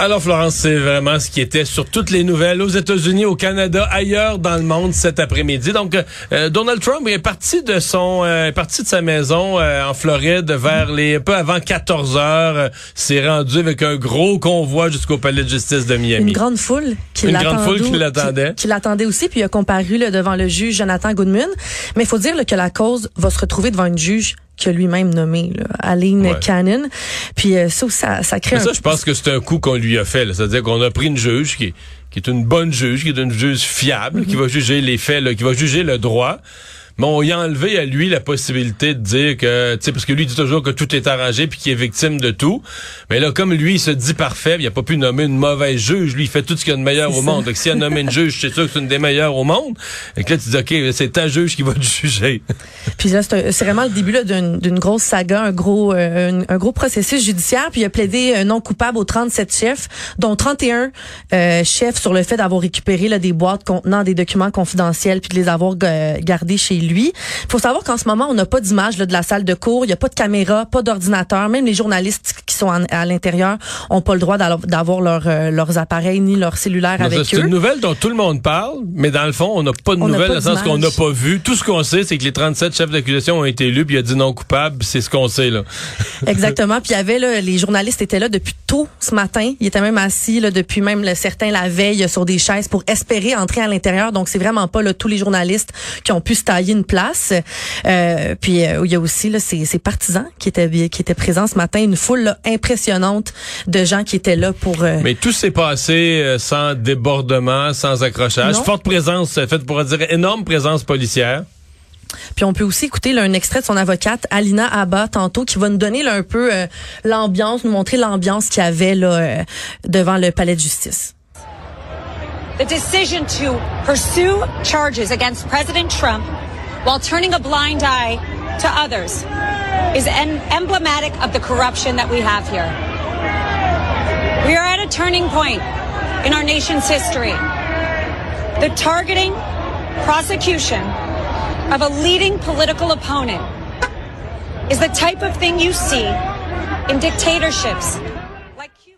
Alors Florence, c'est vraiment ce qui était sur toutes les nouvelles aux États-Unis, au Canada, ailleurs dans le monde cet après-midi. Donc euh, Donald Trump est parti de son euh, est parti de sa maison euh, en Floride vers les un peu avant 14 heures, s'est rendu avec un gros convoi jusqu'au palais de justice de Miami. Une grande foule qui Une grande foule qui l'attendait. Qui, l'attendait aussi puis il a comparu là, devant le juge Jonathan Goodman, mais il faut dire là, que la cause va se retrouver devant une juge que lui-même nommé, là, Aline Ouais. Cannon. Puis euh, ça, ça, ça crée Mais un... ça, je pense que c'est un coup qu'on lui a fait. C'est-à-dire qu'on a pris une juge qui, qui est une bonne juge, qui est une juge fiable, qui va juger les faits, là, qui va juger le droit. Mais on y a enlevé à lui la possibilité de dire que, tu sais, parce que lui dit toujours que tout est arrangé puis qu'il est victime de tout. Mais là, comme lui, il se dit parfait, il a pas pu nommer une mauvaise juge. Lui, il fait tout ce qu'il y a de meilleur au monde. Donc, s'il a nommé une juge, c'est sûr que c'est une des meilleures au monde. Et que là, tu dis, OK, c'est ta juge qui va te juger. Puis là, c'est vraiment le début d'une grosse saga, un gros, euh, un, un gros processus judiciaire. Puis il a plaidé euh, non coupable aux 37 chefs, dont 31 euh, chefs sur le fait d'avoir récupéré là, des boîtes contenant des documents confidentiels puis de les avoir euh, gardés chez lui. Il faut savoir qu'en ce moment, on n'a pas d'image de la salle de cours, il n'y a pas de caméra, pas d'ordinateur. Même les journalistes qui sont en- à l'intérieur ont pas le droit d'avoir leur, euh, leurs appareils ni leurs cellulaires avec C'est eux. une nouvelle dont tout le monde parle, mais dans le fond, on n'a pas de On pas dans le sens qu'on n'a pas vu. Tout ce qu'on sait, c'est que les 37 chefs d'accusation ont été élus, puis il a dit non coupable, c'est ce qu'on sait, là. Exactement. Puis il y avait là, les journalistes étaient là depuis tôt ce matin. Ils étaient même assis là, depuis même le, certains la veille sur des chaises pour espérer entrer à l'intérieur. Donc c'est vraiment pas là, tous les journalistes qui ont pu se tailler une place. Euh, puis euh, il y a aussi là, ces, ces partisans qui étaient qui étaient présents ce matin, une foule là, impressionnante de gens qui étaient là pour. euh, Mais tout s'est passé euh, sans débordement, sans accrochage. Non. Forte présence, euh, faite pour dire énorme présence policière. Puis on peut aussi écouter là, un extrait de son avocate Alina Abba tantôt qui va nous donner là, un peu euh, l'ambiance, nous montrer l'ambiance qu'il y avait là euh, devant le palais de justice. The decision to pursue charges against President Trump while turning a blind eye to others is emblematic of the corruption that we have here. We are at a turning point in our nation's history. The targeting, prosecution of a leading political opponent is the type of thing you see in dictatorships.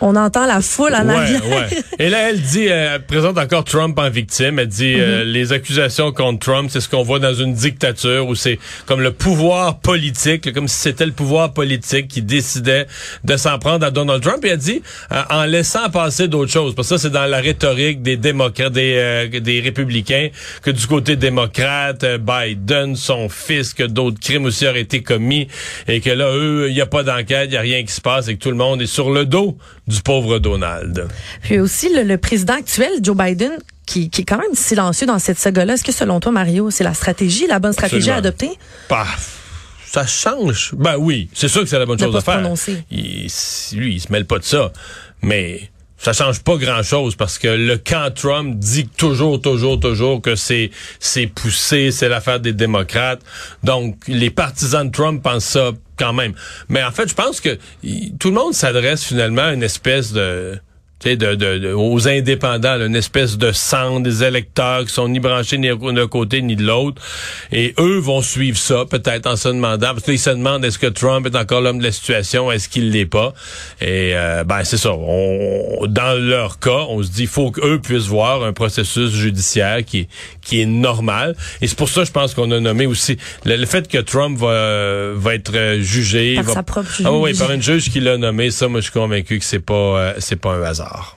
On entend la foule en Ouais, arrière. ouais. Et là, elle dit, euh, elle présente encore Trump en victime. Elle dit, euh, les accusations contre Trump, c'est ce qu'on voit dans une dictature où c'est comme le pouvoir politique, comme si c'était le pouvoir politique qui décidait de s'en prendre à Donald Trump. Et elle dit, euh, en laissant passer d'autres choses, parce que ça, c'est dans la rhétorique des démocrates, des, euh, des républicains, que du côté démocrate, euh, Biden, son fils, que d'autres crimes aussi auraient été commis, et que là, eux, il n'y a pas d'enquête, il n'y a rien qui se passe, et que tout le monde est sur le dos du pauvre Donald. Puis aussi le, le président actuel, Joe Biden, qui, qui est quand même silencieux dans cette saga-là. Est-ce que selon toi, Mario, c'est la stratégie, la bonne stratégie à adopter? Paf. Ça change. Ben oui, c'est sûr que c'est la bonne De chose à faire. prononcer. Il, lui, il se mêle pas de ça. Mais ça change pas grand-chose parce que le camp Trump dit toujours, toujours, toujours que c'est c'est poussé, c'est l'affaire des démocrates. Donc, les partisans de Trump pensent ça quand même. Mais en fait, je pense que tout le monde s'adresse finalement à une espèce de de, de- de- aux indépendants, une espèce de centre des électeurs qui sont ni branchés ni d'un côté ni de l'autre. Et eux vont suivre ça, peut-être en se demandant, parce qu'ils se demandent est-ce que Trump est encore l'homme de la situation, est-ce qu'il l'est pas? Et euh, ben c'est ça. On, dans leur cas, on se dit faut qu'eux puissent voir un processus judiciaire qui, qui est normal. Et c'est pour ça, je pense qu'on a nommé aussi le, le fait que Trump va, va être euh, jugé. Par va- sa propre Ah oui, juge. par une juge qui l'a nommé, ça, moi, je suis convaincu que c'est pas, euh, c'est pas un hasard.